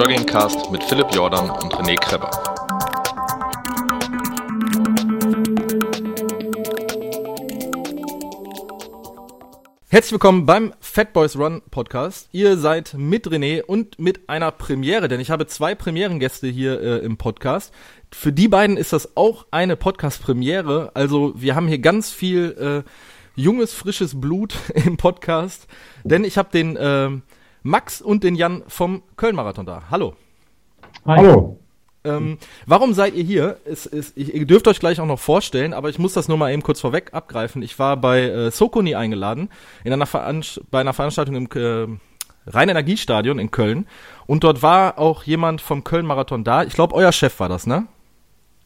Joggingcast mit Philipp Jordan und René Kreber. Herzlich willkommen beim Fat Boys Run Podcast. Ihr seid mit René und mit einer Premiere, denn ich habe zwei Premierengäste hier äh, im Podcast. Für die beiden ist das auch eine Podcast-Premiere. Also wir haben hier ganz viel äh, junges, frisches Blut im Podcast, denn ich habe den äh, Max und den Jan vom Köln-Marathon da. Hallo. Hi. Hallo. Ähm, warum seid ihr hier? Es, es, ich, ihr dürft euch gleich auch noch vorstellen, aber ich muss das nur mal eben kurz vorweg abgreifen. Ich war bei äh, Sokoni eingeladen, in einer bei einer Veranstaltung im äh, Rhein-Energiestadion in Köln. Und dort war auch jemand vom Köln-Marathon da. Ich glaube, euer Chef war das, ne?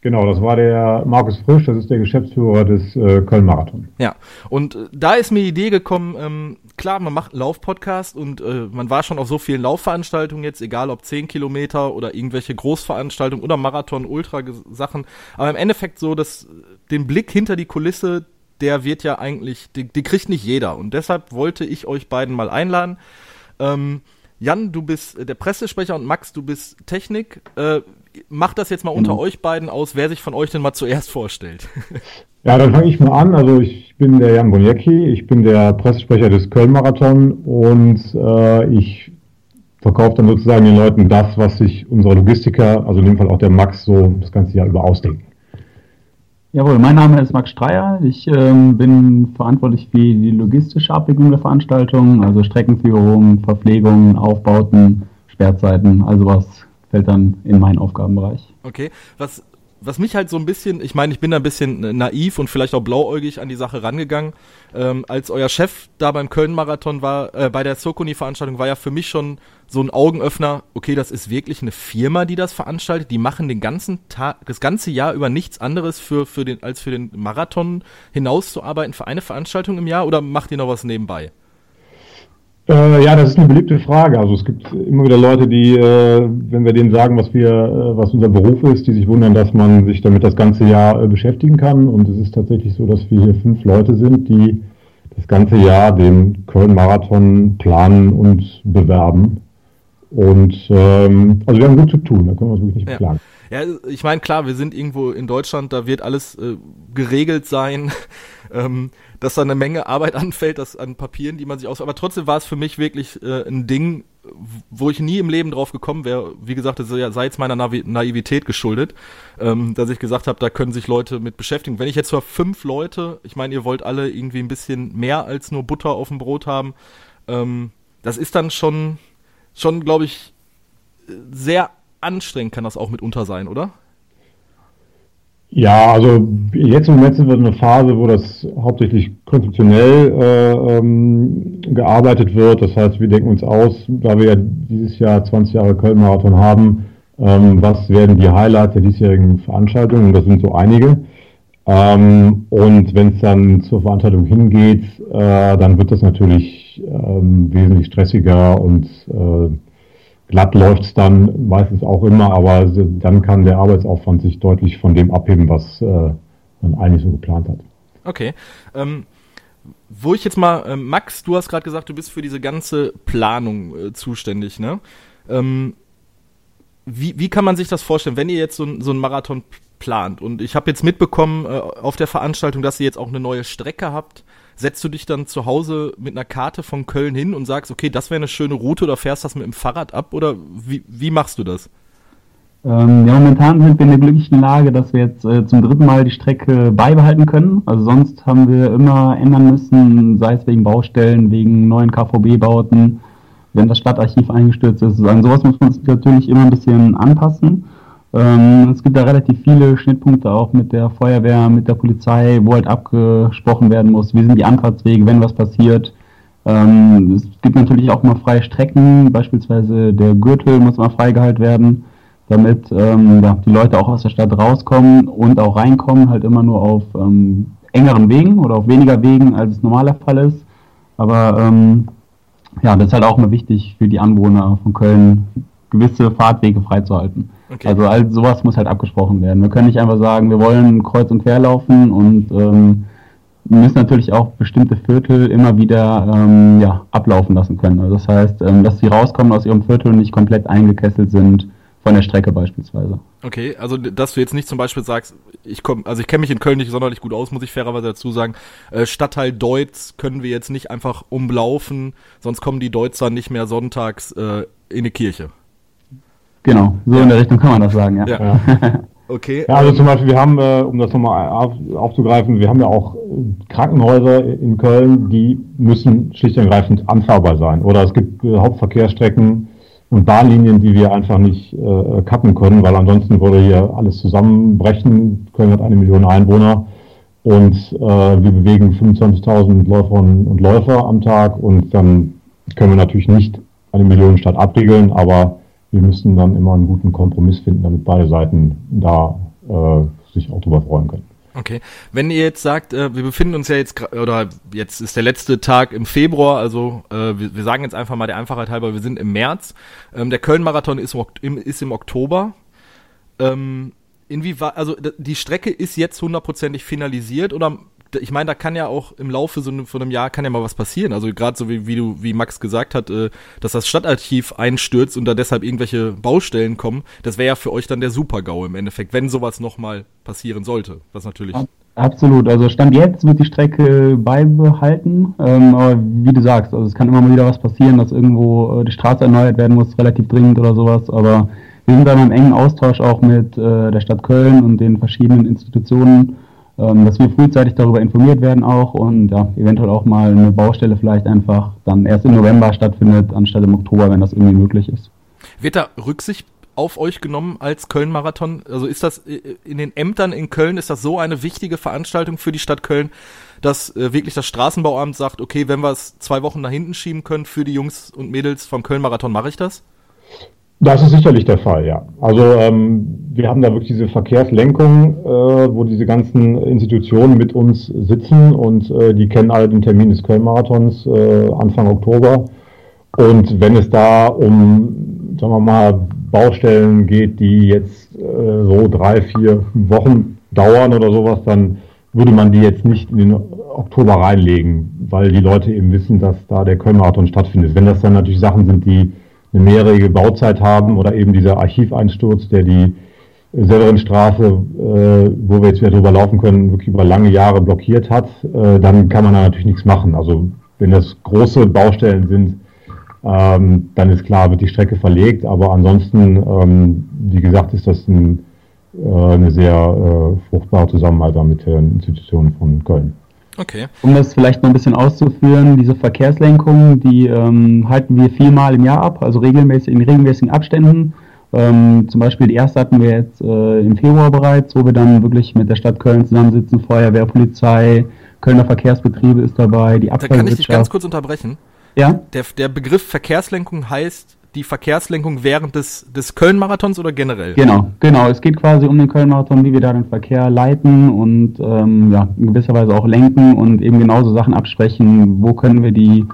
Genau, das war der Markus Frisch, das ist der Geschäftsführer des äh, Köln-Marathon. Ja, und äh, da ist mir die Idee gekommen, ähm, klar, man macht einen Lauf-Podcast und äh, man war schon auf so vielen Laufveranstaltungen jetzt, egal ob 10 Kilometer oder irgendwelche Großveranstaltungen oder Marathon, Ultra-Sachen, aber im Endeffekt so, dass den Blick hinter die Kulisse, der wird ja eigentlich, die, die kriegt nicht jeder und deshalb wollte ich euch beiden mal einladen. Ähm, Jan, du bist der Pressesprecher und Max, du bist Technik. Äh, macht das jetzt mal unter mhm. euch beiden aus, wer sich von euch denn mal zuerst vorstellt. Ja, dann fange ich mal an. Also ich bin der Jan Boniecki, ich bin der Pressesprecher des Köln-Marathon und äh, ich verkaufe dann sozusagen den Leuten das, was sich unsere Logistiker, also in dem Fall auch der Max, so das ganze Jahr über ausdenken. Jawohl, mein Name ist Max Streier. Ich ähm, bin verantwortlich für die logistische Abwicklung der Veranstaltung, also Streckenführung, Verpflegung, Aufbauten, Sperrzeiten, also was fällt dann in meinen Aufgabenbereich. Okay, was, was mich halt so ein bisschen, ich meine, ich bin da ein bisschen naiv und vielleicht auch blauäugig an die Sache rangegangen. Ähm, als euer Chef da beim Köln-Marathon war, äh, bei der Sokoni-Veranstaltung, war ja für mich schon so ein Augenöffner, okay, das ist wirklich eine Firma, die das veranstaltet. Die machen den ganzen Tag, das ganze Jahr über nichts anderes für, für den, als für den Marathon hinauszuarbeiten für eine Veranstaltung im Jahr oder macht ihr noch was nebenbei? Äh, ja, das ist eine beliebte Frage. Also es gibt immer wieder Leute, die, äh, wenn wir denen sagen, was wir, äh, was unser Beruf ist, die sich wundern, dass man sich damit das ganze Jahr äh, beschäftigen kann. Und es ist tatsächlich so, dass wir hier fünf Leute sind, die das ganze Jahr den Köln-Marathon planen und bewerben. Und ähm, also wir haben gut zu tun, da können wir uns wirklich nicht ja. beklagen. Ja, ich meine, klar, wir sind irgendwo in Deutschland, da wird alles äh, geregelt sein, ähm, dass da eine Menge Arbeit anfällt, das an Papieren, die man sich aus. Aber trotzdem war es für mich wirklich äh, ein Ding, wo ich nie im Leben drauf gekommen wäre. Wie gesagt, das ja, sei jetzt meiner Navi Naivität geschuldet, ähm, dass ich gesagt habe, da können sich Leute mit beschäftigen. Wenn ich jetzt nur fünf Leute, ich meine, ihr wollt alle irgendwie ein bisschen mehr als nur Butter auf dem Brot haben, ähm, das ist dann schon, schon, glaube ich, sehr anstrengend kann das auch mitunter sein, oder? Ja, also jetzt im Moment sind wir in einer Phase, wo das hauptsächlich konzeptionell äh, ähm, gearbeitet wird. Das heißt, wir denken uns aus, da wir ja dieses Jahr 20 Jahre Köln-Marathon haben, ähm, was werden die Highlights der diesjährigen Veranstaltung? Und das sind so einige. Ähm, und wenn es dann zur Veranstaltung hingeht, äh, dann wird das natürlich ähm, wesentlich stressiger und äh, Glatt läuft es dann meistens auch immer, aber dann kann der Arbeitsaufwand sich deutlich von dem abheben, was äh, man eigentlich so geplant hat. Okay. Ähm, wo ich jetzt mal, äh, Max, du hast gerade gesagt, du bist für diese ganze Planung äh, zuständig, ne? Ähm, wie, wie kann man sich das vorstellen, wenn ihr jetzt so, so einen Marathon plant? Und ich habe jetzt mitbekommen äh, auf der Veranstaltung, dass ihr jetzt auch eine neue Strecke habt setzt du dich dann zu Hause mit einer Karte von Köln hin und sagst, okay, das wäre eine schöne Route oder fährst das mit dem Fahrrad ab oder wie, wie machst du das? Ähm, ja, momentan sind wir in der glücklichen Lage, dass wir jetzt äh, zum dritten Mal die Strecke beibehalten können. Also sonst haben wir immer ändern müssen, sei es wegen Baustellen, wegen neuen KVB-Bauten, wenn das Stadtarchiv eingestürzt ist. An sowas muss man sich natürlich immer ein bisschen anpassen. Ähm, es gibt da relativ viele Schnittpunkte auch mit der Feuerwehr, mit der Polizei, wo halt abgesprochen werden muss, wie sind die Anfahrtswege, wenn was passiert. Ähm, es gibt natürlich auch mal freie Strecken, beispielsweise der Gürtel muss mal freigehalten werden, damit ähm, ja, die Leute auch aus der Stadt rauskommen und auch reinkommen, halt immer nur auf ähm, engeren Wegen oder auf weniger Wegen, als es normaler Fall ist. Aber ähm, ja, das ist halt auch mal wichtig für die Anwohner von Köln, gewisse Fahrtwege freizuhalten. Okay. Also all sowas muss halt abgesprochen werden. Wir können nicht einfach sagen, wir wollen kreuz und quer laufen und ähm, müssen natürlich auch bestimmte Viertel immer wieder ähm, ja, ablaufen lassen können. Also das heißt, ähm, dass sie rauskommen aus ihrem Viertel und nicht komplett eingekesselt sind von der Strecke beispielsweise. Okay, also dass du jetzt nicht zum Beispiel sagst, ich komme, also ich kenne mich in Köln nicht sonderlich gut aus, muss ich fairerweise dazu sagen. Äh, Stadtteil Deutz können wir jetzt nicht einfach umlaufen, sonst kommen die Deutzer nicht mehr sonntags äh, in eine Kirche. Genau, so ja. in der Richtung kann man das sagen, ja. ja. Okay. Ja, also zum Beispiel, wir haben, äh, um das nochmal auf, aufzugreifen, wir haben ja auch äh, Krankenhäuser in Köln, die müssen schlicht und ergreifend anfahrbar sein. Oder es gibt äh, Hauptverkehrsstrecken und Bahnlinien, die wir einfach nicht äh, kappen können, weil ansonsten würde hier alles zusammenbrechen. Köln hat eine Million Einwohner und äh, wir bewegen 25.000 Läuferinnen und Läufer am Tag und dann können wir natürlich nicht eine Millionenstadt abriegeln, aber wir müssen dann immer einen guten Kompromiss finden, damit beide Seiten da äh, sich auch drüber freuen können. Okay. Wenn ihr jetzt sagt, äh, wir befinden uns ja jetzt, oder jetzt ist der letzte Tag im Februar, also äh, wir, wir, sagen jetzt einfach mal der Einfachheit halber, wir sind im März. Ähm, der Köln-Marathon ist, im, ist im Oktober. Ähm, inwieweit, also die Strecke ist jetzt hundertprozentig finalisiert oder ich meine, da kann ja auch im Laufe so von einem Jahr kann ja mal was passieren. Also gerade so wie, wie du, wie Max gesagt hat, äh, dass das Stadtarchiv einstürzt und da deshalb irgendwelche Baustellen kommen, das wäre ja für euch dann der Super-GAU im Endeffekt, wenn sowas nochmal passieren sollte. Was natürlich. Absolut. Also Stand jetzt wird die Strecke beibehalten. Ähm, aber wie du sagst, also es kann immer mal wieder was passieren, dass irgendwo äh, die Straße erneuert werden muss, relativ dringend oder sowas. Aber wir sind dann im engen Austausch auch mit äh, der Stadt Köln und den verschiedenen Institutionen dass wir frühzeitig darüber informiert werden auch und ja, eventuell auch mal eine Baustelle vielleicht einfach dann erst im November stattfindet, anstatt im Oktober, wenn das irgendwie möglich ist. Wird da Rücksicht auf euch genommen als Köln-Marathon? Also ist das äh, in den Ämtern in Köln, ist das so eine wichtige Veranstaltung für die Stadt Köln, dass äh, wirklich das Straßenbauamt sagt, okay, wenn wir es zwei Wochen nach hinten schieben können für die Jungs und Mädels vom Köln-Marathon, mache ich das? Das ist sicherlich der Fall, ja. Also ähm, wir haben da wirklich diese Verkehrslenkung, äh, wo diese ganzen Institutionen mit uns sitzen und äh, die kennen alle den Termin des Köln-Marathons äh, Anfang Oktober. Und wenn es da um, sagen wir mal, Baustellen geht, die jetzt äh, so drei, vier Wochen dauern oder sowas, dann würde man die jetzt nicht in den Oktober reinlegen, weil die Leute eben wissen, dass da der Köln-Marathon stattfindet. Wenn das dann natürlich Sachen sind, die eine mehrjährige Bauzeit haben oder eben dieser Archiveinsturz, der die Severinstraße, äh, wo wir jetzt wieder drüber laufen können, wirklich über lange Jahre blockiert hat, äh, dann kann man da natürlich nichts machen. Also wenn das große Baustellen sind, ähm, dann ist klar, wird die Strecke verlegt. Aber ansonsten, ähm, wie gesagt, ist das ein, äh, eine sehr äh, fruchtbare Zusammenarbeit mit den Institutionen von Köln. Okay. Um das vielleicht noch ein bisschen auszuführen, diese Verkehrslenkung, die ähm, halten wir viermal im Jahr ab, also regelmäßig in regelmäßigen Abständen. Ähm, zum Beispiel die erste hatten wir jetzt äh, im Februar bereits, wo wir dann wirklich mit der Stadt Köln zusammensitzen, Feuerwehr, Polizei, Kölner Verkehrsbetriebe ist dabei, die Abfallwirtschaft. Da kann ich dich ganz kurz unterbrechen. Ja? Der, der Begriff Verkehrslenkung heißt, die Verkehrslenkung während des, des Köln-Marathons oder generell? Genau, genau. Es geht quasi um den Köln-Marathon, wie wir da den Verkehr leiten und ähm, ja, in gewisser Weise auch lenken und eben genauso Sachen absprechen, wo können wir die,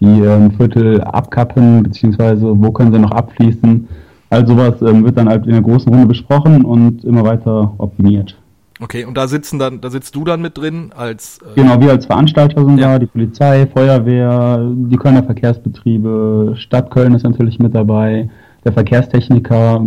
die ähm, Viertel abkappen, beziehungsweise wo können sie noch abfließen. All sowas ähm, wird dann halt in der großen Runde besprochen und immer weiter optimiert. Okay, und da sitzen dann, da sitzt du dann mit drin als äh Genau, wir als Veranstalter sind ja. da, die Polizei, Feuerwehr, die Kölner Verkehrsbetriebe, Stadt Köln ist natürlich mit dabei, der Verkehrstechniker,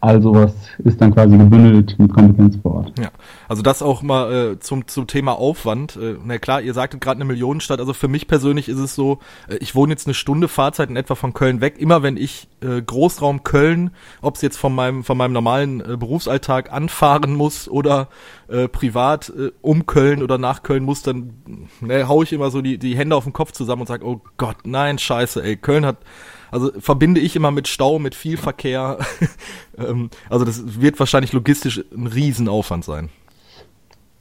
All sowas ist dann quasi gebündelt mit Kompetenz vor Ort. Ja, also das auch mal äh, zum, zum Thema Aufwand. Äh, na klar, ihr sagtet gerade eine Millionenstadt. Also für mich persönlich ist es so, äh, ich wohne jetzt eine Stunde Fahrzeit in etwa von Köln weg. Immer wenn ich äh, Großraum Köln, ob es jetzt von meinem, von meinem normalen äh, Berufsalltag anfahren muss oder äh, privat äh, um Köln oder nach Köln muss, dann ne, hau ich immer so die, die Hände auf den Kopf zusammen und sage, oh Gott, nein, scheiße, ey, Köln hat also verbinde ich immer mit Stau, mit viel Verkehr. Ähm, also das wird wahrscheinlich logistisch ein Riesenaufwand sein.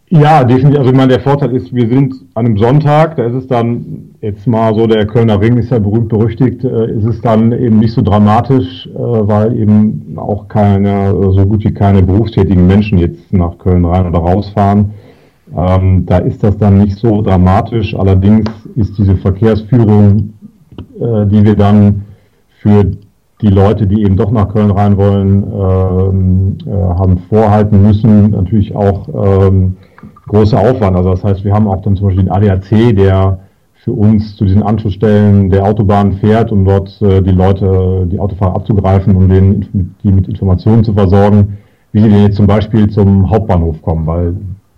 Ja, definitiv. Also ich meine, der Vorteil ist, wir sind an einem Sonntag, da ist es dann jetzt mal so, der Kölner Ring ist ja berühmt berüchtigt, äh, ist es dann eben nicht so dramatisch, äh, weil eben auch keine, so gut wie keine berufstätigen Menschen jetzt nach Köln rein oder rausfahren. Ähm, da ist das dann nicht so dramatisch. Allerdings ist diese Verkehrsführung, äh, die wir dann für die Leute, die eben doch nach Köln rein wollen, ähm, äh, haben vorhalten müssen, natürlich auch ähm, großer Aufwand. Also das heißt, wir haben auch dann zum Beispiel den ADAC, der für uns zu diesen Anschlussstellen der Autobahn fährt, um dort äh, die Leute, die Autofahrer abzugreifen, um denen, die mit Informationen zu versorgen, wie sie denn jetzt zum Beispiel zum Hauptbahnhof kommen, weil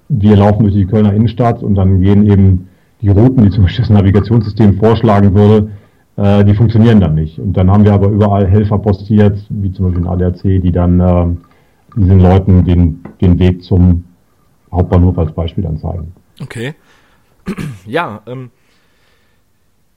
wir laufen durch die Kölner Innenstadt und dann gehen eben die Routen, die zum Beispiel das Navigationssystem vorschlagen würde, äh, die funktionieren dann nicht. Und dann haben wir aber überall Helfer postiert, wie zum Beispiel ein ADAC, die dann äh, diesen Leuten den, den Weg zum Hauptbahnhof als Beispiel dann zeigen. Okay. Ja, ähm,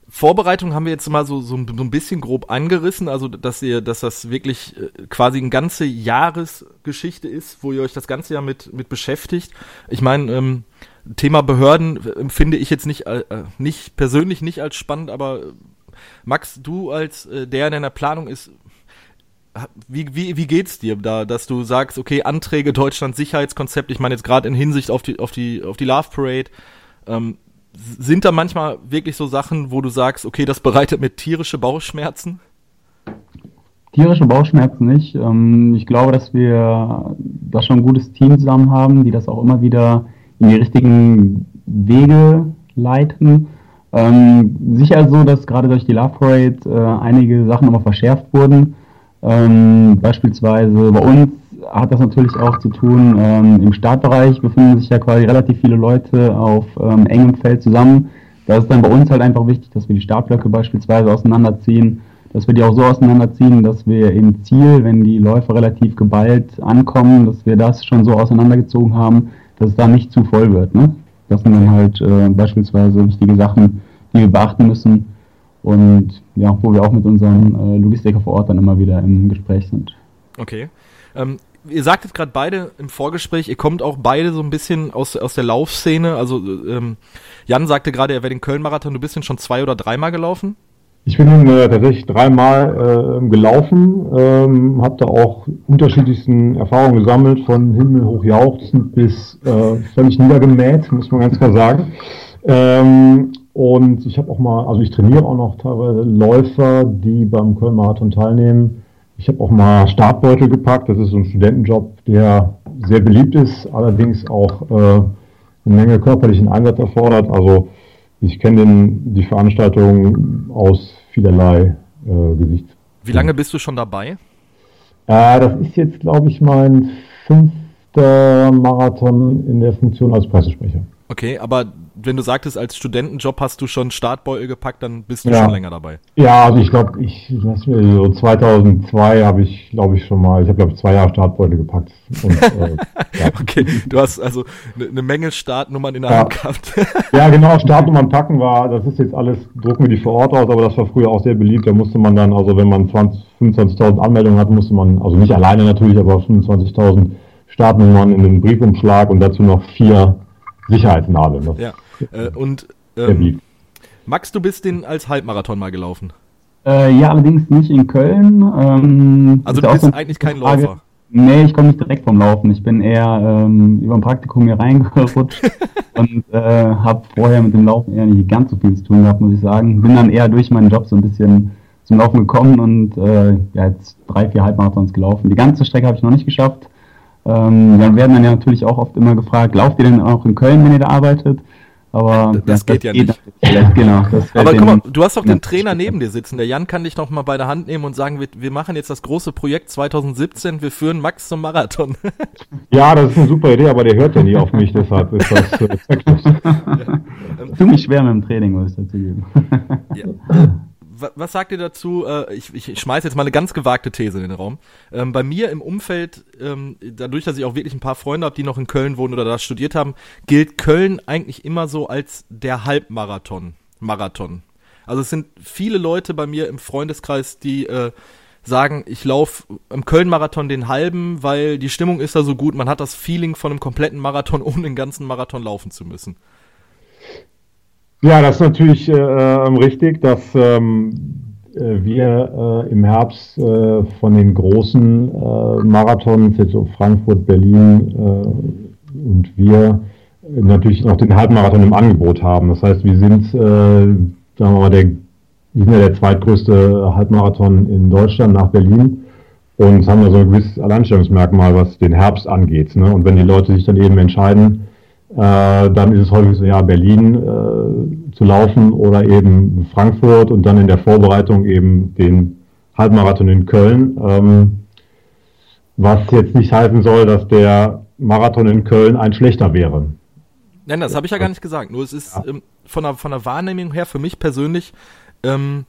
Vorbereitung haben wir jetzt mal so, so, ein bisschen grob angerissen, also dass ihr, dass das wirklich äh, quasi eine ganze Jahresgeschichte ist, wo ihr euch das ganze Jahr mit, mit beschäftigt. Ich meine, ähm, Thema Behörden empfinde ich jetzt nicht, äh, nicht persönlich nicht als spannend, aber äh, Max, du als äh, der in deiner Planung ist, wie, wie, wie geht's dir da, dass du sagst, okay, Anträge Deutschland Sicherheitskonzept, ich meine jetzt gerade in Hinsicht auf die, auf die, auf die Love Parade, ähm, sind da manchmal wirklich so Sachen, wo du sagst, okay, das bereitet mir tierische Bauchschmerzen? Tierische Bauchschmerzen nicht. Ähm, ich glaube, dass wir da schon ein gutes Team zusammen haben, die das auch immer wieder in die richtigen Wege leiten. Ähm, sicher so, dass gerade durch die Love Parade äh, einige Sachen nochmal verschärft wurden. Ähm, beispielsweise bei uns hat das natürlich auch zu tun, ähm, im Startbereich befinden sich ja quasi relativ viele Leute auf ähm, engem Feld zusammen. Da ist dann bei uns halt einfach wichtig, dass wir die Startblöcke beispielsweise auseinanderziehen, dass wir die auch so auseinanderziehen, dass wir im Ziel, wenn die Läufer relativ geballt ankommen, dass wir das schon so auseinandergezogen haben, dass es da nicht zu voll wird. Ne? Das sind dann halt äh, beispielsweise wichtige Sachen, die wir beachten müssen und ja, wo wir auch mit unseren äh, Logistiker vor Ort dann immer wieder im Gespräch sind. Okay. Ähm, ihr sagtet gerade beide im Vorgespräch, ihr kommt auch beide so ein bisschen aus, aus der Laufszene. Also ähm, Jan sagte gerade, er wäre den Köln-Marathon, du bist ihn schon zwei oder dreimal gelaufen? Ich bin äh, tatsächlich dreimal äh, gelaufen, ähm, habe da auch unterschiedlichsten Erfahrungen gesammelt, von Himmel hoch jauchzend bis äh, völlig niedergemäht, muss man ganz klar sagen. Ähm, und ich habe auch mal, also ich trainiere auch noch teilweise Läufer, die beim Köln-Marathon teilnehmen. Ich habe auch mal Startbeutel gepackt. Das ist so ein Studentenjob, der sehr beliebt ist, allerdings auch äh, eine Menge körperlichen Einsatz erfordert. Also ich kenne die Veranstaltung aus vielerlei äh, Gesicht. Wie lange bist du schon dabei? Äh, das ist jetzt, glaube ich, mein fünfter Marathon in der Funktion als Pressesprecher. Okay, aber wenn du sagtest, als Studentenjob hast du schon Startbeutel gepackt, dann bist du ja. schon länger dabei. Ja, also ich glaube, ich, so 2002 habe ich, glaube ich, schon mal, ich habe glaube ich zwei Jahre Startbeutel gepackt. Und, äh, ja. Okay, du hast also eine ne Menge Startnummern in der ja. Hand gehabt. ja, genau, Startnummern packen war, das ist jetzt alles, drucken wir die vor Ort aus, aber das war früher auch sehr beliebt. Da musste man dann, also wenn man 25.000 Anmeldungen hat, musste man, also nicht alleine natürlich, aber 25.000 Startnummern in den Briefumschlag und dazu noch vier Sicherheitsnadeln. Ja. Äh, und ähm, Max, du bist den als Halbmarathon mal gelaufen. Äh, ja, allerdings nicht in Köln. Ähm, also du bist so eigentlich kein Frage. Läufer. Nee, ich komme nicht direkt vom Laufen. Ich bin eher ähm, über ein Praktikum hier reingerutscht und äh, habe vorher mit dem Laufen eher nicht ganz so viel zu tun gehabt, muss ich sagen. Bin dann eher durch meinen Job so ein bisschen zum Laufen gekommen und äh, ja, jetzt drei, vier Halbmarathons gelaufen. Die ganze Strecke habe ich noch nicht geschafft. Ähm, dann werden dann ja natürlich auch oft immer gefragt, lauft ihr denn auch in Köln, wenn ihr da arbeitet? Aber das, das geht ja geht nicht. Genau, Aber guck mal, du hast doch den Trainer neben dir sitzen. Der Jan kann dich noch mal bei der Hand nehmen und sagen, wir, wir machen jetzt das große Projekt 2017, wir führen Max zum Marathon. ja, das ist eine super Idee, aber der hört ja nie auf mich, deshalb ist das äh, ja. Tut mich schwer mit dem Training, muss ich dazu geben. ja was sagt ihr dazu? Äh, ich, ich schmeiße jetzt mal eine ganz gewagte These in den Raum. Ähm, bei mir im Umfeld, ähm, dadurch, dass ich auch wirklich ein paar Freunde habe, die noch in Köln wohnen oder da studiert haben, gilt Köln eigentlich immer so als der Halbmarathon. Marathon. Also es sind viele Leute bei mir im Freundeskreis, die äh, sagen, ich laufe im Köln-Marathon den halben, weil die Stimmung ist da so gut, man hat das Feeling von einem kompletten Marathon, ohne den ganzen Marathon laufen zu müssen. Ja, das ist natürlich äh, ähm, richtig, dass ähm, äh, wir äh, im Herbst äh, von den großen äh, Marathons, jetzt so Frankfurt, Berlin äh, und wir natürlich noch den Halbmarathon im Angebot haben. Das heißt, wir sind, sagen wir mal, der, wir sind ja der zweitgrößte Halbmarathon in Deutschland nach Berlin und haben da so ein gewisses Alleinstellungsmerkmal, was den Herbst angeht. Ne? Und wenn die Leute sich dann eben entscheiden, Äh, dann ist es häufig so, ja, Berlin äh, zu laufen oder eben Frankfurt und dann in der Vorbereitung eben den Halbmarathon in Köln. Ähm, was jetzt nicht heißen soll, dass der Marathon in Köln ein schlechter wäre. Nein, das habe ich ja gar nicht gesagt. Nur es ist ja. ähm, von, der, von der Wahrnehmung her für mich persönlich ähm,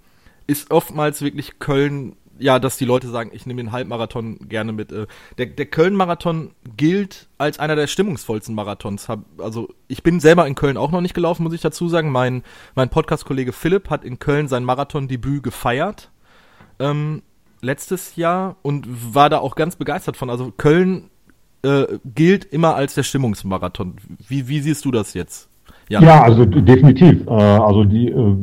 ist oftmals wirklich Köln, ja, dass die Leute sagen, ich nehme den Halbmarathon gerne mit. Äh, der der Köln-Marathon gilt als einer der stimmungsvollsten Marathons. Also ich bin selber in Köln auch noch nicht gelaufen, muss ich dazu sagen. Mein, mein Podcast-Kollege Philipp hat in Köln sein Marathon-Debüt gefeiert. Ähm, letztes Jahr und war da auch ganz begeistert von. Also Köln äh, gilt immer als der Stimmungsmarathon. Wie, wie siehst du das jetzt? Ja, ja also definitiv. Äh, also die, äh,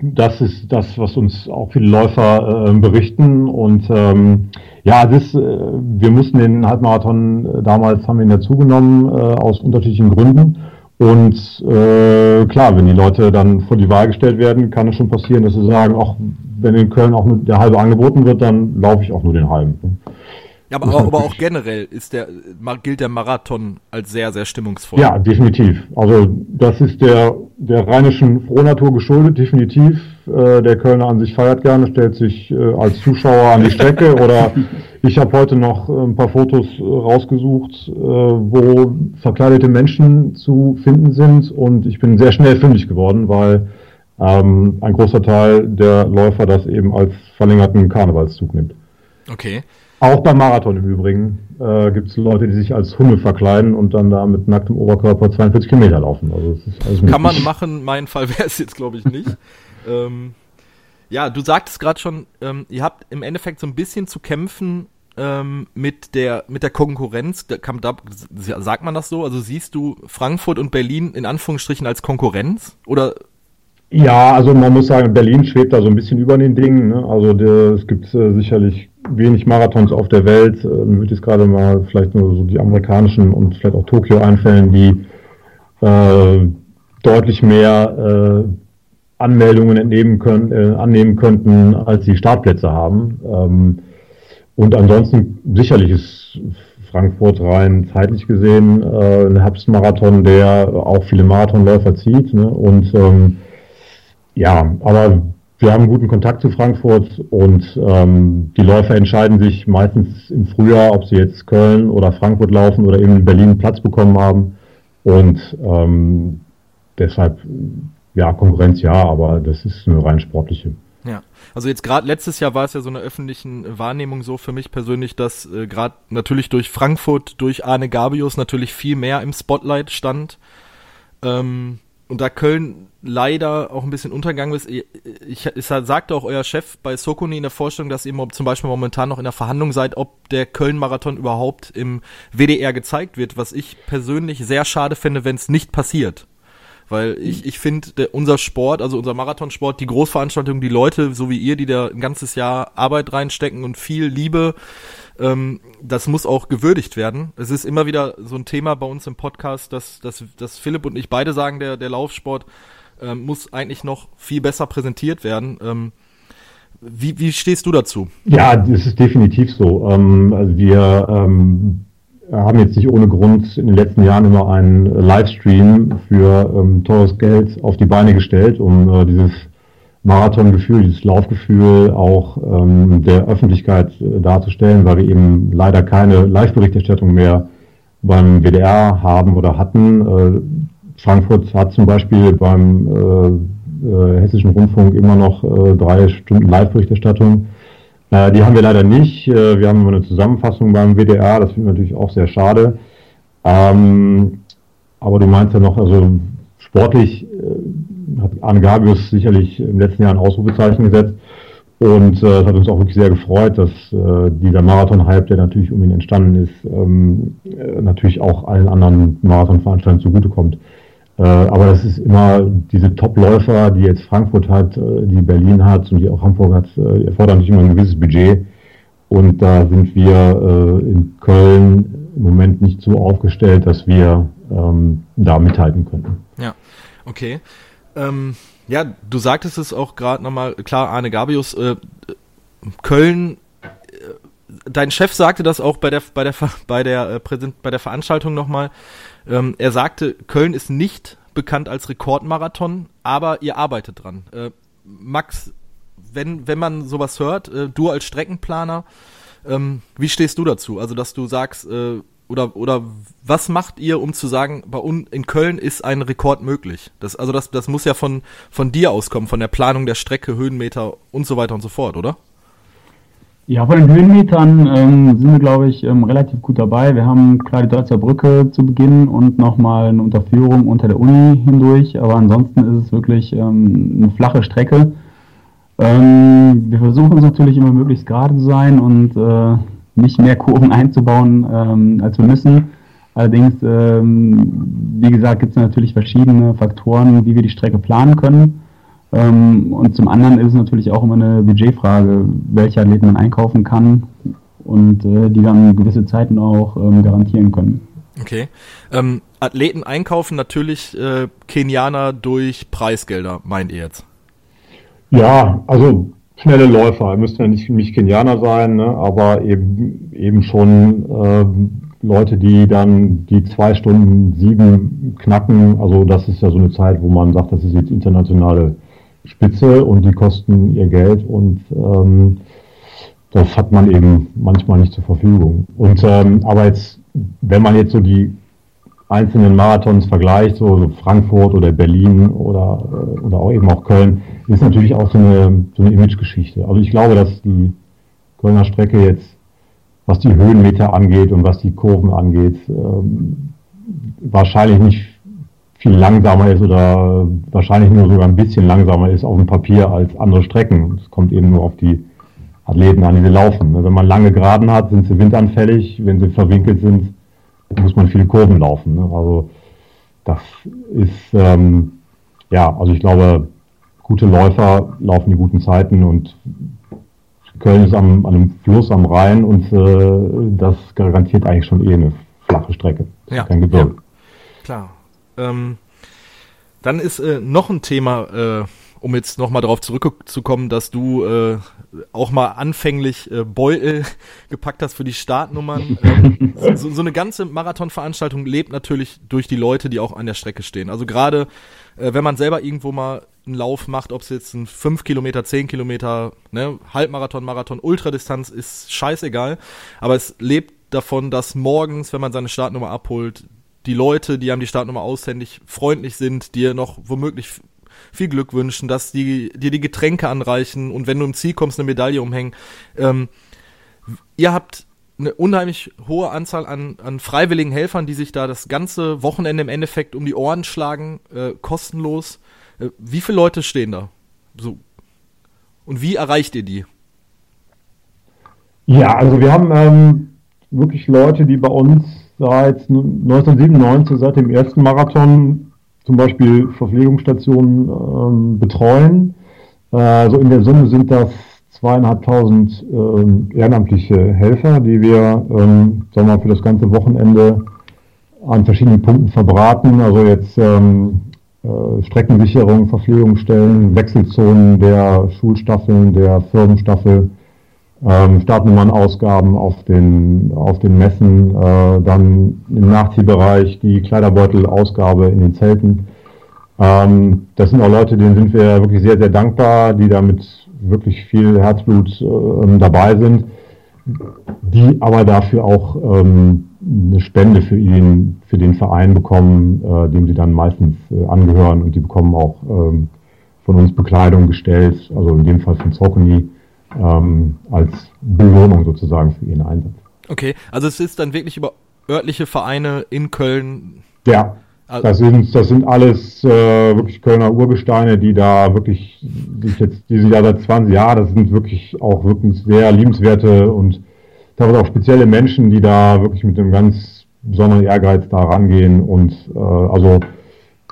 das ist das, was uns auch viele Läufer äh, berichten. Und ähm, ja, das, äh, wir mussten den Halbmarathon äh, damals haben wir ihn dazugenommen äh, aus unterschiedlichen Gründen. Und äh, klar, wenn die Leute dann vor die Wahl gestellt werden, kann es schon passieren, dass sie sagen, auch wenn in Köln auch nur der halbe angeboten wird, dann laufe ich auch nur den halben. Ja, aber, aber auch generell ist der, gilt der Marathon als sehr, sehr stimmungsvoll. Ja, definitiv. Also das ist der, der rheinischen Frohnatur geschuldet, definitiv. Äh, der Kölner an sich feiert gerne, stellt sich äh, als Zuschauer an die Strecke oder ich habe heute noch ein paar Fotos äh, rausgesucht, äh, wo verkleidete Menschen zu finden sind und ich bin sehr schnell fündig geworden, weil ähm, ein großer Teil der Läufer das eben als verlängerten Karnevalszug nimmt. Okay. Auch beim Marathon im Übrigen äh, gibt es Leute, die sich als Hunde verkleiden und dann da mit nacktem Oberkörper 42 Kilometer laufen. Also Kann man machen, mein Fall wäre es jetzt glaube ich nicht. ähm, ja, du sagtest gerade schon, ähm, ihr habt im Endeffekt so ein bisschen zu kämpfen ähm, mit der mit der Konkurrenz. Da, kann, da, sagt man das so? Also siehst du Frankfurt und Berlin in Anführungsstrichen als Konkurrenz oder ja, also man muss sagen, Berlin schwebt da so ein bisschen über den Dingen. Ne? Also der, es gibt äh, sicherlich wenig Marathons auf der Welt. Äh, mir würde jetzt gerade mal vielleicht nur so die amerikanischen und vielleicht auch Tokio einfällen, die äh, deutlich mehr äh, Anmeldungen entnehmen können, äh, annehmen könnten, als sie Startplätze haben. Ähm, und ansonsten sicherlich ist Frankfurt rein zeitlich gesehen äh, ein Herbstmarathon, der auch viele Marathonläufer zieht. Ne? Und ähm, ja, aber wir haben guten Kontakt zu Frankfurt und ähm, die Läufer entscheiden sich meistens im Frühjahr, ob sie jetzt Köln oder Frankfurt laufen oder eben in Berlin Platz bekommen haben. Und ähm, deshalb, ja, Konkurrenz ja, aber das ist eine rein sportliche. Ja, also jetzt gerade letztes Jahr war es ja so eine öffentlichen Wahrnehmung so für mich persönlich, dass äh, gerade natürlich durch Frankfurt, durch Arne Gabius natürlich viel mehr im Spotlight stand. Ähm, und da Köln leider auch ein bisschen untergegangen ist, ich, ich, ich sagte auch euer Chef bei Sokoni in der Vorstellung, dass ihr zum Beispiel momentan noch in der Verhandlung seid, ob der Köln-Marathon überhaupt im WDR gezeigt wird, was ich persönlich sehr schade finde, wenn es nicht passiert. Weil ich, ich finde, unser Sport, also unser Marathonsport, die Großveranstaltung, die Leute, so wie ihr, die da ein ganzes Jahr Arbeit reinstecken und viel Liebe, ähm, das muss auch gewürdigt werden. Es ist immer wieder so ein Thema bei uns im Podcast, dass, dass, dass Philipp und ich beide sagen, der, der Laufsport ähm, muss eigentlich noch viel besser präsentiert werden. Ähm, wie, wie stehst du dazu? Ja, das ist definitiv so. Ähm, also wir ähm, haben jetzt nicht ohne Grund in den letzten Jahren immer einen Livestream für ähm, teures Geld auf die Beine gestellt, um äh, dieses Marathongefühl, dieses Laufgefühl auch ähm, der Öffentlichkeit äh, darzustellen, weil wir eben leider keine Live-Berichterstattung mehr beim WDR haben oder hatten. Äh, Frankfurt hat zum Beispiel beim äh, äh, Hessischen Rundfunk immer noch äh, drei Stunden Live-Berichterstattung. Die haben wir leider nicht. Äh, wir haben immer eine Zusammenfassung beim WDR, das finden wir natürlich auch sehr schade. Ähm, aber du meinst ja noch, also sportlich hat Arne Gabius sicherlich im letzten Jahr ein Ausrufezeichen gesetzt. Und äh, hat uns auch wirklich sehr gefreut, dass äh, dieser Marathon-Hype, der natürlich um ihn entstanden ist, ähm, äh, natürlich auch allen anderen Marathon-Veranstaltungen zugutekommt. Äh, aber das ist immer diese Top-Läufer, die jetzt Frankfurt hat, äh, die Berlin hat und die auch Hamburg hat, äh, erfordern nicht immer ein gewisses Budget. Und da sind wir in Köln im Moment nicht so aufgestellt, dass wir ähm, da mithalten könnten. Ja, okay. Ähm, ja, du sagtest es auch gerade nochmal, klar, Arne Gabius, äh, Köln, äh, dein Chef sagte das auch bei der bei der bei der äh, bei der Veranstaltung nochmal. Ähm, er sagte, Köln ist nicht bekannt als Rekordmarathon, aber ihr arbeitet dran. Äh, Max, wenn wenn man sowas hört, äh, du als Streckenplaner, ähm, wie stehst du dazu? Also dass du sagst äh, oder oder was macht ihr, um zu sagen, bei uns in Köln ist ein Rekord möglich? Das also das das muss ja von von dir auskommen, von der Planung der Strecke, Höhenmeter und so weiter und so fort, oder? Ja, von den Höhenmetern ähm, sind wir, glaube ich, ähm, relativ gut dabei. Wir haben klar die Deutzer Brücke zu Beginn und nochmal eine Unterführung unter der Uni hindurch, aber ansonsten ist es wirklich ähm, eine flache Strecke. Ähm, wir versuchen es natürlich immer möglichst gerade zu sein und äh, nicht mehr Kurven einzubauen, ähm, als wir müssen. Allerdings, ähm, wie gesagt, gibt es natürlich verschiedene Faktoren, wie wir die Strecke planen können. Ähm, und zum anderen ist es natürlich auch immer eine Budgetfrage, welche Athleten man einkaufen kann und äh, die dann gewisse Zeiten auch ähm, garantieren können. Okay. Ähm, Athleten einkaufen natürlich äh, Kenianer durch Preisgelder, meint ihr jetzt? Ja, also schnelle Läufer, müssten ja nicht, nicht Kenianer sein, ne, aber eben, eben schon äh, Leute, die dann die zwei Stunden sieben knacken. Also das ist ja so eine Zeit, wo man sagt, das ist jetzt internationale Spitze und die kosten ihr Geld und ähm, das hat man eben manchmal nicht zur Verfügung. Und ähm, aber jetzt, wenn man jetzt so die einzelnen Marathons vergleicht, so Frankfurt oder Berlin oder, äh, oder auch eben auch Köln, ist natürlich auch so eine, so eine Imagegeschichte. Also ich glaube, dass die Kölner Strecke jetzt, was die Höhenmeter angeht und was die Kurven angeht, ähm, wahrscheinlich nicht viel langsamer ist oder wahrscheinlich nur sogar ein bisschen langsamer ist auf dem Papier als andere Strecken. Es kommt eben nur auf die Athleten an, die sie laufen. Wenn man lange Geraden hat, sind sie windanfällig. Wenn sie verwinkelt sind, muss man viele Kurven laufen. Also das ist, ähm, ja, also ich glaube, gute Läufer laufen die guten Zeiten und Köln ist am, an einem Fluss am Rhein und äh, das garantiert eigentlich schon eh eine flache Strecke. Ja, kein Gebirge. Ja, klar. Ähm, dann ist äh, noch ein Thema, äh, um jetzt nochmal darauf zurückzukommen, dass du äh, auch mal anfänglich äh, Beutel gepackt hast für die Startnummern. Ähm, so, so eine ganze Marathonveranstaltung lebt natürlich durch die Leute, die auch an der Strecke stehen. Also gerade äh, wenn man selber irgendwo mal einen Lauf macht, ob es jetzt ein 5 Kilometer, 10 Kilometer, ne, Halbmarathon, Marathon, Ultradistanz, ist scheißegal. Aber es lebt davon, dass morgens, wenn man seine Startnummer abholt, die Leute, die haben die Startnummer aushändig, freundlich sind, dir noch womöglich viel Glück wünschen, dass die dir die Getränke anreichen und wenn du im Ziel kommst, eine Medaille umhängen. Ähm, ihr habt eine unheimlich hohe Anzahl an, an freiwilligen Helfern, die sich da das ganze Wochenende im Endeffekt um die Ohren schlagen, äh, kostenlos. Äh, wie viele Leute stehen da? So. Und wie erreicht ihr die? Ja, also wir haben ähm, wirklich Leute, die bei uns seit 1997, seit dem ersten Marathon, zum Beispiel Verpflegungsstationen ähm, betreuen. Äh, so in der Summe sind das zweieinhalbtausend ähm, ehrenamtliche Helfer, die wir ähm, sagen wir für das ganze Wochenende an verschiedenen Punkten verbraten. Also jetzt ähm, äh, Streckensicherung, Verpflegungsstellen, Wechselzonen der Schulstaffeln, der Firmenstaffel, ähm, Startnummernausgaben auf den, auf den Messen, äh, dann im Nachziehbereich die Kleiderbeutelausgabe in den Zelten. Ähm, das sind auch Leute, denen sind wir wirklich sehr, sehr dankbar, die damit wirklich viel Herzblut äh, dabei sind, die aber dafür auch ähm, eine Spende für ihn, für den Verein bekommen, äh, dem sie dann meistens äh, angehören und die bekommen auch ähm, von uns Bekleidung gestellt, also in dem Fall von Zoconi ähm, als Belohnung sozusagen für ihren Einsatz. Okay, also es ist dann wirklich über örtliche Vereine in Köln. Ja, also das sind, das sind alles äh, wirklich Kölner Urgesteine, die da wirklich, die jetzt, die sind ja seit 20 Jahren, das sind wirklich auch wirklich sehr liebenswerte und teilweise auch spezielle Menschen, die da wirklich mit einem ganz besonderen Ehrgeiz da rangehen und äh, also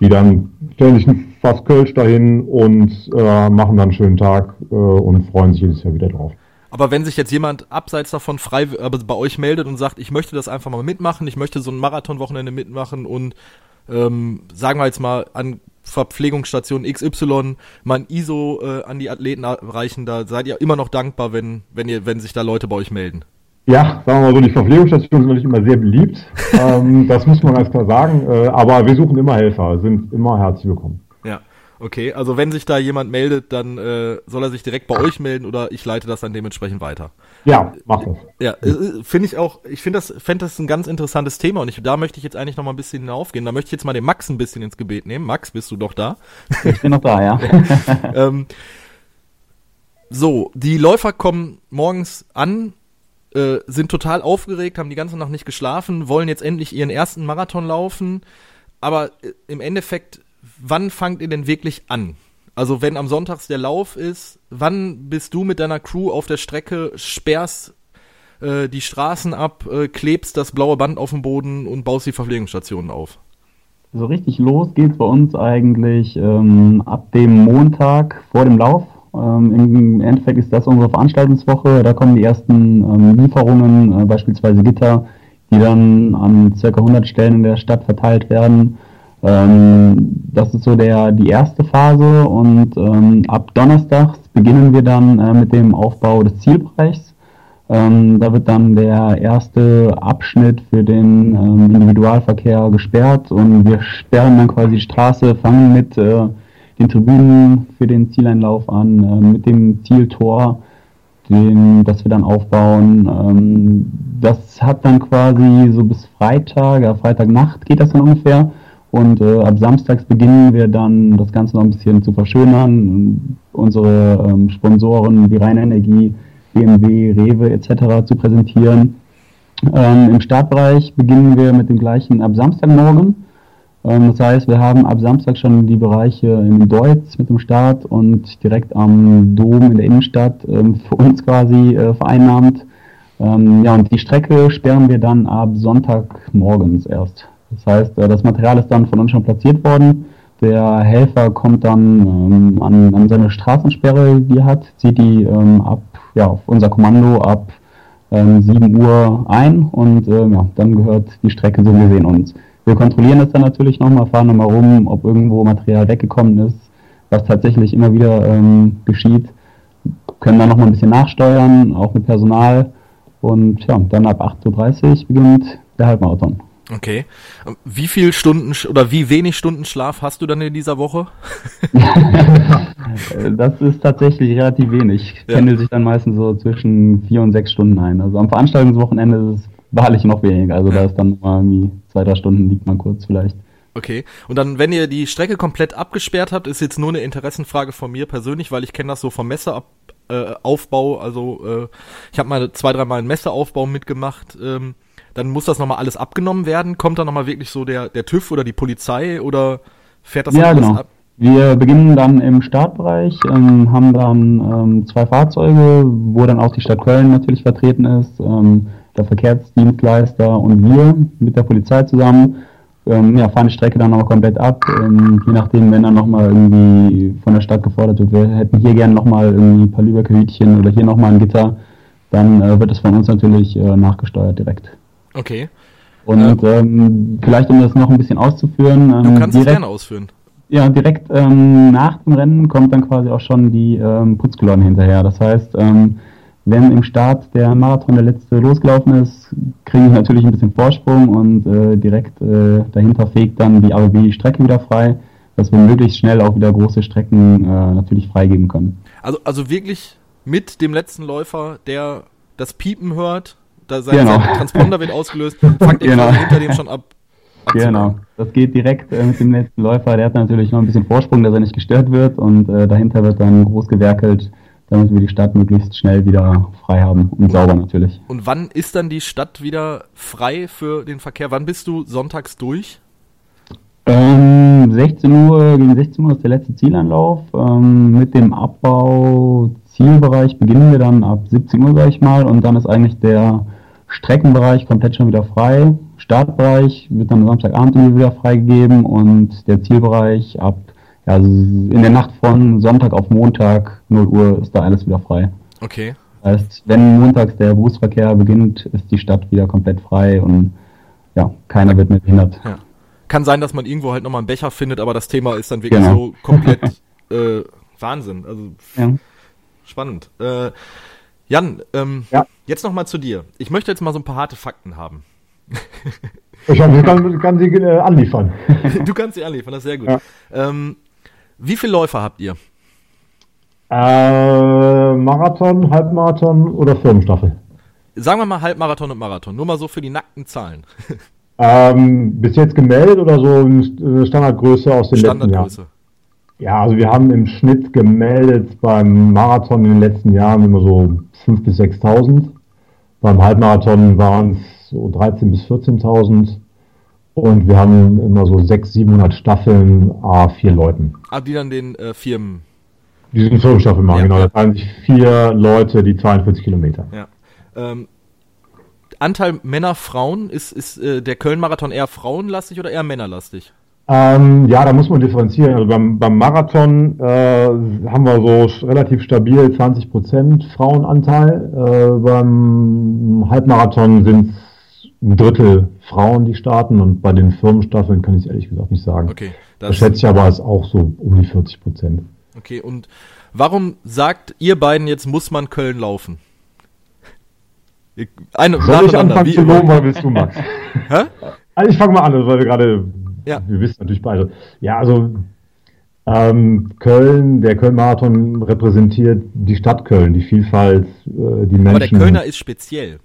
die dann stellen sich Fass Kölsch dahin und äh, machen dann einen schönen Tag äh, und freuen sich jedes Jahr wieder drauf. Aber wenn sich jetzt jemand abseits davon frei aber bei euch meldet und sagt, ich möchte das einfach mal mitmachen, ich möchte so ein Marathonwochenende mitmachen und ähm, sagen wir jetzt mal an Verpflegungsstation XY mal ein ISO äh, an die Athleten reichen, da seid ihr immer noch dankbar, wenn, wenn ihr, wenn sich da Leute bei euch melden. Ja, sagen wir mal so, die Verpflegungsstationen sind nicht immer sehr beliebt. ähm, das muss man ganz klar sagen. Äh, aber wir suchen immer Helfer, sind immer herzlich willkommen. Okay. Also wenn sich da jemand meldet, dann äh, soll er sich direkt bei euch melden oder ich leite das dann dementsprechend weiter. Ja, mach das. Ja, äh, finde ich auch, ich finde das, fände das ein ganz interessantes Thema und ich, da möchte ich jetzt eigentlich noch mal ein bisschen hinaufgehen. Da möchte ich jetzt mal den Max ein bisschen ins Gebet nehmen. Max, bist du doch da? Ich bin noch da, ja. ähm, so, die Läufer kommen morgens an, äh, sind total aufgeregt, haben die ganze Nacht nicht geschlafen, wollen jetzt endlich ihren ersten Marathon laufen. Aber äh, im Endeffekt, wann fangt ihr denn wirklich an? Also wenn am Sonntags der Lauf ist, wann bist du mit deiner Crew auf der Strecke, sperrst äh, die Straßen ab, äh, klebst das blaue Band auf den Boden und baust die Verpflegungsstationen auf? So richtig los geht's bei uns eigentlich ähm, ab dem Montag vor dem Lauf. Ähm, Im Endeffekt ist das unsere Veranstaltungswoche. Da kommen die ersten ähm, Lieferungen, äh, beispielsweise Gitter, die dann an ca. 100 Stellen in der Stadt verteilt werden. Ähm, das ist so der, die erste Phase und ähm, ab Donnerstags beginnen wir dann äh, mit dem Aufbau des Zielbereichs. Ähm, da wird dann der erste Abschnitt für den ähm, Individualverkehr gesperrt und wir sperren dann quasi die Straße, fangen mit äh, den Tribünen für den Zieleinlauf an, äh, mit dem Zieltor, den, das wir dann aufbauen. Ähm, das hat dann quasi so bis Freitag, ja, Freitagnacht geht das dann ungefähr. Und äh, ab Samstags beginnen wir dann das Ganze noch ein bisschen zu verschönern, unsere ähm, Sponsoren wie Rheinenergie, BMW, Rewe etc. zu präsentieren. Ähm, Im Startbereich beginnen wir mit dem gleichen ab Samstagmorgen. Ähm, das heißt, wir haben ab Samstag schon die Bereiche in Deutz mit dem Start und direkt am Dom in der Innenstadt ähm, für uns quasi äh, vereinnahmt. Ähm, ja, und die Strecke sperren wir dann ab Sonntagmorgens erst. Das heißt, äh, das Material ist dann von uns schon platziert worden. Der Helfer kommt dann ähm, an, an seine Straßensperre, die er hat, zieht die ähm, ab, ja, auf unser Kommando ab ähm, 7 Uhr ein und äh, ja, dann gehört die Strecke so gesehen uns. Wir kontrollieren das dann natürlich nochmal, fahren nochmal rum, ob irgendwo Material weggekommen ist, was tatsächlich immer wieder ähm, geschieht. Können dann nochmal ein bisschen nachsteuern, auch mit Personal. Und ja, dann ab 8.30 Uhr beginnt der Halbmarathon. Okay. Wie viel Stunden oder wie wenig Stunden Schlaf hast du dann in dieser Woche? das ist tatsächlich relativ wenig. Ja. Pendelt sich dann meistens so zwischen vier und sechs Stunden ein. Also am Veranstaltungswochenende ist es wahrlich noch weniger. Also ja. da ist dann mal irgendwie zwei, drei Stunden liegt man kurz vielleicht. Okay. Und dann, wenn ihr die Strecke komplett abgesperrt habt, ist jetzt nur eine Interessenfrage von mir persönlich, weil ich kenne das so vom Messeaufbau. Äh, also äh, ich habe mal zwei, dreimal einen Messeaufbau mitgemacht. Ähm, dann muss das nochmal alles abgenommen werden. Kommt dann nochmal wirklich so der, der TÜV oder die Polizei oder fährt das ja, alles genau. ab? Wir beginnen dann im Startbereich, ähm, haben dann ähm, zwei Fahrzeuge, wo dann auch die Stadt Köln natürlich vertreten ist, ähm, der Verkehrsdienstleister und wir mit der Polizei zusammen. Ähm, ja, fahren die Strecke dann auch komplett ab. Ähm, je nachdem, wenn dann nochmal irgendwie von der Stadt gefordert wird, wir hätten hier gerne nochmal irgendwie ein paar Lübecker oder hier nochmal ein Gitter, dann äh, wird es von uns natürlich äh, nachgesteuert direkt. Okay. Und ähm, vielleicht, um das noch ein bisschen auszuführen. Ähm, du kannst es gerne ausführen. Ja, direkt ähm, nach dem Rennen kommt dann quasi auch schon die ähm, Putzkolonne hinterher. Das heißt, ähm, wenn im Start der Marathon der letzte losgelaufen ist, kriegen wir natürlich ein bisschen Vorsprung und äh, direkt äh, dahinter fegt dann die AOB die Strecke wieder frei, dass wir möglichst schnell auch wieder große Strecken äh, natürlich freigeben können. Also, also wirklich mit dem letzten Läufer, der das Piepen hört, da sein, genau. sein Transponder wird ausgelöst, fangt ihr Genau. hinter dem schon ab. Genau, das geht direkt äh, mit dem letzten Läufer. Der hat natürlich noch ein bisschen Vorsprung, dass er nicht gestört wird und äh, dahinter wird dann groß gewerkelt, damit wir die Stadt möglichst schnell wieder frei haben und sauber natürlich. Und wann ist dann die Stadt wieder frei für den Verkehr? Wann bist du sonntags durch? Ähm, 16 Uhr, gegen 16 Uhr ist der letzte Zielanlauf. Ähm, mit dem Abbau Zielbereich beginnen wir dann ab 17 Uhr, sag ich mal, und dann ist eigentlich der Streckenbereich komplett schon wieder frei. Startbereich wird dann am Samstagabend wieder freigegeben und der Zielbereich ab, ja, also in der Nacht von Sonntag auf Montag 0 Uhr ist da alles wieder frei. Okay. Das heißt, wenn montags der Berufsverkehr beginnt, ist die Stadt wieder komplett frei und ja, keiner wird mehr behindert. Ja. Kann sein, dass man irgendwo halt nochmal einen Becher findet, aber das Thema ist dann wirklich Genau. so komplett äh, Wahnsinn. Also Ja. spannend. Äh, Jan, ähm, Ja. jetzt noch mal zu dir. Ich möchte jetzt mal so ein paar harte Fakten haben. Ich kann, kann sie äh, anliefern. Du kannst sie anliefern, das ist sehr gut. Ja. Ähm, wie viele Läufer habt ihr? Äh, Marathon, Halbmarathon oder Firmenstaffel? Sagen wir mal Halbmarathon und Marathon. Nur mal so für die nackten Zahlen. Ähm, bis jetzt gemeldet oder so eine Standardgröße aus den letzten Jahren? Ja, also wir haben im Schnitt gemeldet beim Marathon in den letzten Jahren immer so 5.000 bis 6.000. Beim Halbmarathon waren es so 13.000 bis 14.000. Und wir haben immer so 600, 700 Staffeln, a vier Leuten. Ah, die dann den äh, Firmen. Die sind Firmenstaffel machen, Ja, genau. ja. Da teilen sich vier Leute die 42 Kilometer. Ja. Ähm, Anteil Männer, Frauen, ist, ist äh, der Köln-Marathon eher frauenlastig oder eher männerlastig? Ähm, ja, da muss man differenzieren. Also beim, beim Marathon äh, haben wir so relativ stabil 20% Frauenanteil. Äh, beim Halbmarathon sind es ein Drittel Frauen, die starten. Und bei den Firmenstaffeln kann ich es ehrlich gesagt nicht sagen. Okay. Da schätze ich aber, es auch so um die 40%. Okay, und warum sagt ihr beiden jetzt, muss man Köln laufen? Eine Soll ich anfangen zu loben oder willst du, Max? Hä? Also ich fange mal an, weil wir gerade, Ja. wir wissen natürlich beide. Ja, also ähm, Köln, der Köln-Marathon repräsentiert die Stadt Köln, die Vielfalt, äh, die Menschen. Aber der Kölner ist speziell.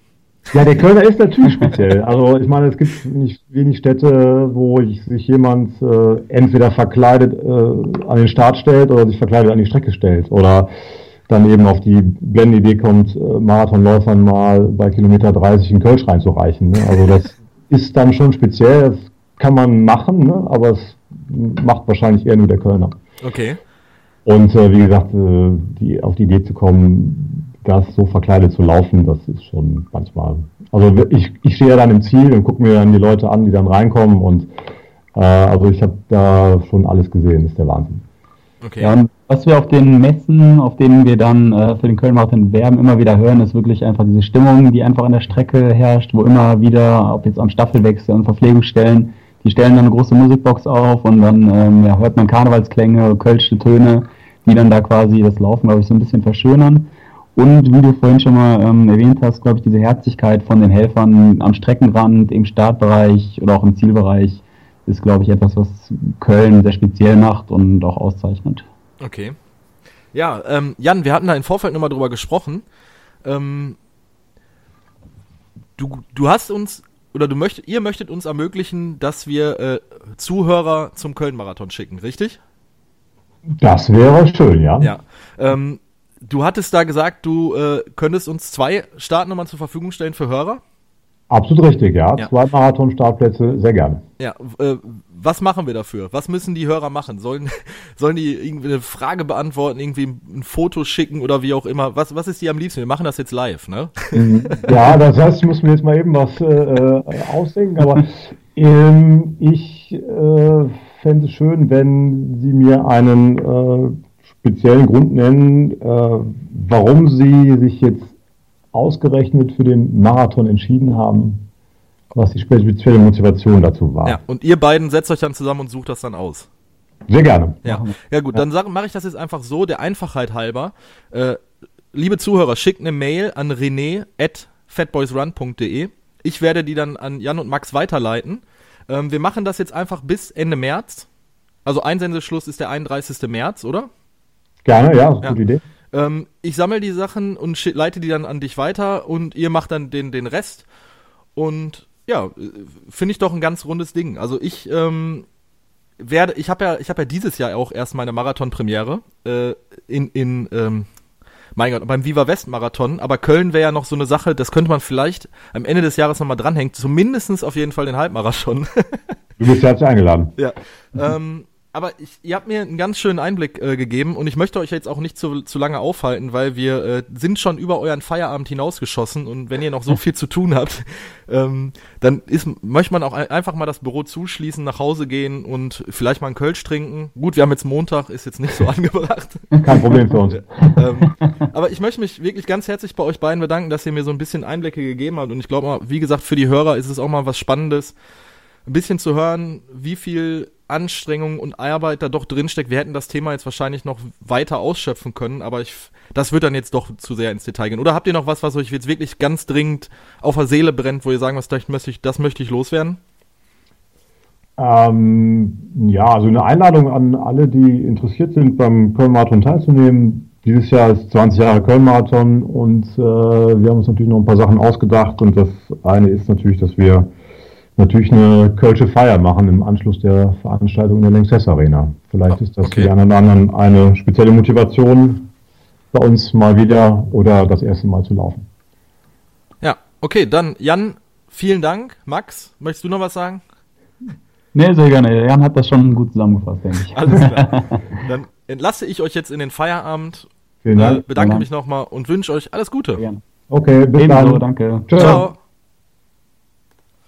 Ja, der Kölner ist natürlich speziell. Also ich meine, es gibt nicht wenig Städte, wo ich, sich jemand äh, entweder verkleidet äh, an den Start stellt oder sich verkleidet an die Strecke stellt oder dann eben auf die blendende Idee kommt, äh, Marathonläufern mal bei Kilometer 30 einen Kölsch reinzureichen. Ne? Also das ist dann schon speziell, das kann man machen, ne? aber es macht wahrscheinlich eher nur der Kölner. Okay. Und äh, wie gesagt, äh, die, auf die Idee zu kommen, das so verkleidet zu laufen, das ist schon manchmal. Also ich, ich stehe ja dann im Ziel und gucke mir dann die Leute an, die dann reinkommen und äh, also ich habe da schon alles gesehen, ist der Wahnsinn. Okay. Ja, und was wir auf den Messen, auf denen wir dann äh, für den Köln-Marathon werben, immer wieder hören, ist wirklich einfach diese Stimmung, die einfach an der Strecke herrscht, wo immer wieder, ob jetzt am Staffelwechsel und Verpflegungsstellen, die stellen dann eine große Musikbox auf und dann ähm, ja, hört man Karnevalsklänge, kölsche Töne, die dann da quasi das Laufen, glaube ich, so ein bisschen verschönern. Und wie du vorhin schon mal ähm, erwähnt hast, glaube ich, diese Herzlichkeit von den Helfern am Streckenrand, im Startbereich oder auch im Zielbereich, ist, glaube ich, etwas, was Köln sehr speziell macht und auch auszeichnet. Okay. Ja, ähm, Jan, wir hatten da im Vorfeld nochmal drüber gesprochen. Ähm, du, du hast uns, oder du möchtet, ihr möchtet uns ermöglichen, dass wir äh, Zuhörer zum Köln-Marathon schicken, richtig? Das wäre schön, ja. Ja. Ähm, du hattest da gesagt, du äh, könntest uns zwei Startnummern zur Verfügung stellen für Hörer. Absolut richtig, ja. Ja. Zwei Marathon-Startplätze, sehr gerne. Ja, äh, was machen wir dafür? Was müssen die Hörer machen? Sollen, sollen die irgendwie eine Frage beantworten, irgendwie ein Foto schicken oder wie auch immer? Was, was ist dir am liebsten? Wir machen das jetzt live, ne? Ja, das heißt, ich muss mir jetzt mal eben was äh, äh, ausdenken, aber ähm, ich äh, fände es schön, wenn Sie mir einen äh, speziellen Grund nennen, äh, warum Sie sich jetzt ausgerechnet für den Marathon entschieden haben, was die spezielle Motivation dazu war. Ja, und ihr beiden setzt euch dann zusammen und sucht das dann aus. Sehr gerne. Ja, ja gut, dann mache ich das jetzt einfach so, der Einfachheit halber. Äh, liebe Zuhörer, schickt eine Mail an rené at fatboysrun.de. Ich werde die dann an Jan und Max weiterleiten. Ähm, wir machen das jetzt einfach bis Ende März. Also Einsendeschluss ist der 31. März, oder? Gerne, ja, Ja. gute Idee. Ähm, ich sammle die Sachen und leite die dann an dich weiter und ihr macht dann den, den Rest. Und ja, finde ich doch ein ganz rundes Ding. Also ich ähm, werde, ich habe ja, ich habe ja dieses Jahr auch erst meine Marathon-Premiere äh, in, in ähm, mein Gott, beim Viva West Marathon, aber Köln wäre ja noch so eine Sache, das könnte man vielleicht am Ende des Jahres nochmal dranhängen, zumindestens auf jeden Fall den Halbmarathon. Du bist herzlich eingeladen. Ja. ähm, aber ich, ihr habt mir einen ganz schönen Einblick äh, gegeben und ich möchte euch jetzt auch nicht zu, zu lange aufhalten, weil wir äh, sind schon über euren Feierabend hinausgeschossen und wenn ihr noch so viel zu tun habt, ähm, dann ist, möchte man auch ein, einfach mal das Büro zuschließen, nach Hause gehen und vielleicht mal einen Kölsch trinken. Gut, wir haben jetzt Montag, ist jetzt nicht so angebracht. Kein Problem für uns. ähm, aber ich möchte mich wirklich ganz herzlich bei euch beiden bedanken, dass ihr mir so ein bisschen Einblicke gegeben habt. Und ich glaube mal, wie gesagt, für die Hörer ist es auch mal was Spannendes, ein bisschen zu hören, wie viel Anstrengung und Arbeit da doch drinsteckt. Wir hätten das Thema jetzt wahrscheinlich noch weiter ausschöpfen können, aber ich, das wird dann jetzt doch zu sehr ins Detail gehen. Oder habt ihr noch was, was euch jetzt wirklich ganz dringend auf der Seele brennt, wo ihr sagen, was das möchte ich, das möchte ich loswerden? Ähm, ja, also eine Einladung an alle, die interessiert sind, beim Köln-Marathon teilzunehmen. Dieses Jahr ist 20 Jahre Köln-Marathon und äh, wir haben uns natürlich noch ein paar Sachen ausgedacht und das eine ist natürlich, dass wir natürlich eine Kölsche Feier machen im Anschluss der Veranstaltung in der Lanxess Arena. Vielleicht ist das okay. für die anderen, anderen eine spezielle Motivation, bei uns mal wieder oder das erste Mal zu laufen. Ja, okay, dann Jan, vielen Dank. Max, möchtest du noch was sagen? Nee, sehr gerne. Jan hat das schon gut zusammengefasst, denke ich. Alles klar. Dann entlasse ich euch jetzt in den Feierabend. Vielen Dank. Äh, bedanke mich nochmal und wünsche euch alles Gute. Okay, bis Ebenso, dann. danke. Ciao. Ciao.